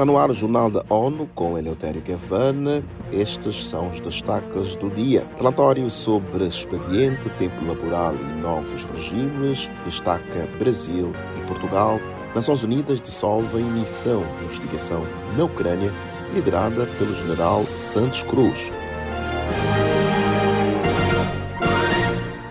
Está no ar o Jornal da ONU com Eleutério Cavana. Estes são os destaques do dia. Relatório sobre expediente, tempo laboral e novos regimes. Destaca Brasil e Portugal. Nações Unidas dissolvem missão de investigação na Ucrânia, liderada pelo general Santos Cruz.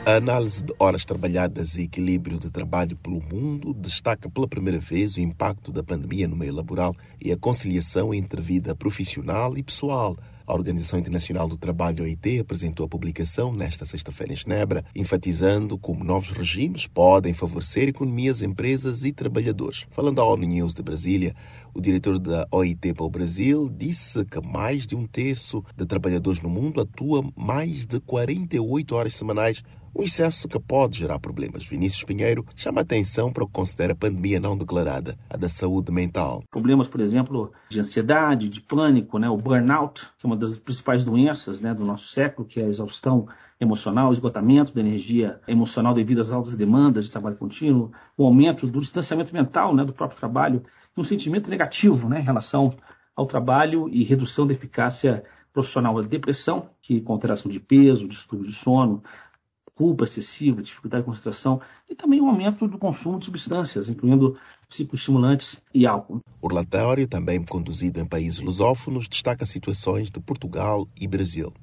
A análise de horas trabalhadas e equilíbrio de trabalho pelo mundo destaca pela primeira vez o impacto da pandemia no meio laboral e a conciliação entre vida profissional e pessoal. A Organização Internacional do Trabalho, OIT, apresentou a publicação nesta sexta-feira em Genebra, enfatizando como novos regimes podem favorecer economias, empresas e trabalhadores. Falando à ONU News de Brasília, o diretor da OIT para o Brasil disse que mais de um terço de trabalhadores no mundo atua mais de 48 horas semanais um excesso que pode gerar problemas. Vinícius Pinheiro chama atenção para o que considera pandemia não declarada, a da saúde mental. Problemas, por exemplo, de ansiedade, de pânico, né? o burnout, que é uma das principais doenças né, do nosso século, que é a exaustão emocional, esgotamento da energia emocional devido às altas demandas de trabalho contínuo, o aumento do distanciamento mental né, do próprio trabalho, um sentimento negativo né, em relação ao trabalho e redução da eficácia profissional, a depressão, que com alteração de peso, distúrbio de sono, culpa excessiva, dificuldade de concentração e também o aumento do consumo de substâncias, incluindo psicoestimulantes e álcool. O relatório, também conduzido em países lusófonos, destaca situações de Portugal e Brasil.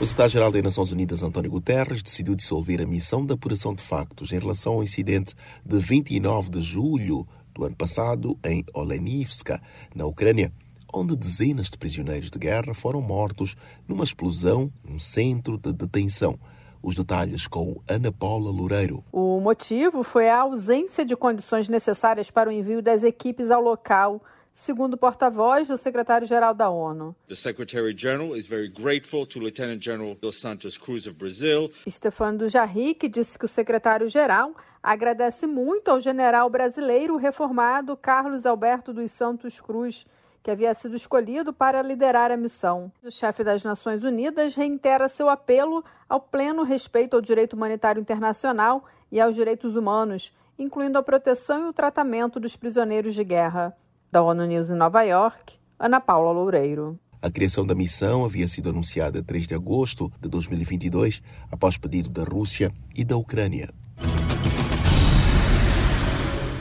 O secretário-geral das Nações Unidas, António Guterres, decidiu dissolver a missão de apuração de factos em relação ao incidente de 29 de julho do ano passado em Olenivska, na Ucrânia onde dezenas de prisioneiros de guerra foram mortos numa explosão num centro de detenção. Os detalhes com Ana Paula Loureiro. O motivo foi a ausência de condições necessárias para o envio das equipes ao local segundo o porta-voz do secretário-geral da ONU. The Secretary-General is very grateful to Lieutenant General Dos Santos Cruz of Brazil. Stefano Dujarric disse que o secretário-geral agradece muito ao general brasileiro reformado Carlos Alberto dos Santos Cruz que havia sido escolhido para liderar a missão. O chefe das Nações Unidas reitera seu apelo ao pleno respeito ao direito humanitário internacional e aos direitos humanos, incluindo a proteção e o tratamento dos prisioneiros de guerra. Da ONU News em Nova York, Ana Paula Loureiro. A criação da missão havia sido anunciada 3 de agosto de 2022, após pedido da Rússia e da Ucrânia.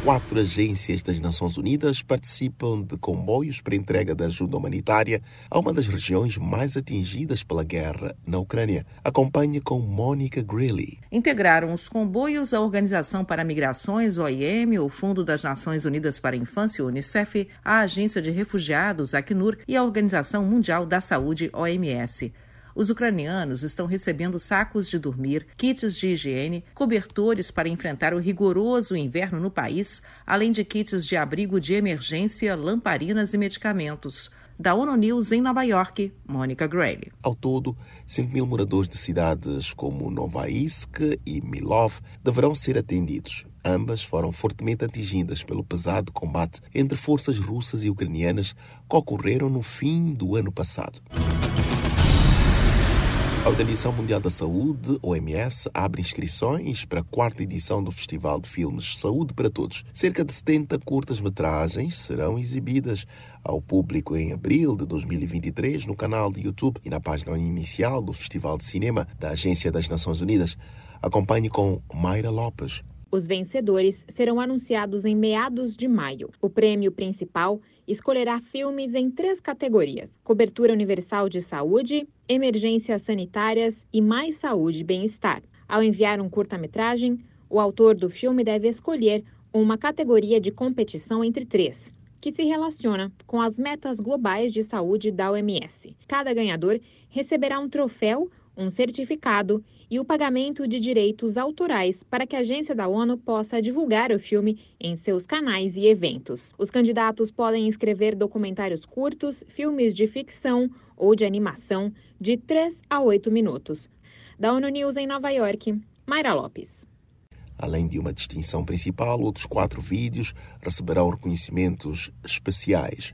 Quatro agências das Nações Unidas participam de comboios para entrega de ajuda humanitária a uma das regiões mais atingidas pela guerra na Ucrânia. Acompanhe com Mônica Greeley. Integraram os comboios a Organização para Migrações, OIM, o Fundo das Nações Unidas para a Infância, UNICEF, a Agência de Refugiados, Acnur, e a Organização Mundial da Saúde, OMS. Os ucranianos estão recebendo sacos de dormir, kits de higiene, cobertores para enfrentar o rigoroso inverno no país, além de kits de abrigo de emergência, lamparinas e medicamentos. Da ONU News em Nova York, Mônica Gray. Ao todo, 5 mil moradores de cidades como Novaisk e Milov deverão ser atendidos. Ambas foram fortemente atingidas pelo pesado combate entre forças russas e ucranianas que ocorreram no fim do ano passado. A Organização Mundial da Saúde, OMS, abre inscrições para a quarta edição do Festival de Filmes Saúde para Todos. Cerca de 70 curtas-metragens serão exibidas ao público em abril de 2023 no canal de YouTube e na página inicial do Festival de Cinema da Agência das Nações Unidas. Acompanhe com Mayra Lopes. Os vencedores serão anunciados em meados de maio. O prêmio principal escolherá filmes em três categorias: cobertura universal de saúde, emergências sanitárias e mais saúde e bem-estar. Ao enviar um curta-metragem, o autor do filme deve escolher uma categoria de competição entre três, que se relaciona com as metas globais de saúde da OMS. Cada ganhador receberá um troféu um certificado e o pagamento de direitos autorais para que a agência da ONU possa divulgar o filme em seus canais e eventos. Os candidatos podem escrever documentários curtos, filmes de ficção ou de animação de 3 a 8 minutos. Da ONU News em Nova York, Mayra Lopes. Além de uma distinção principal, outros quatro vídeos receberão reconhecimentos especiais.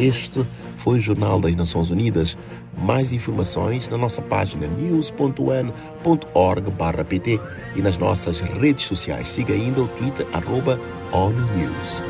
Este foi o Jornal das Nações Unidas. Mais informações na nossa página news.un.org/pt e nas nossas redes sociais. Siga ainda o Twitter arroba News.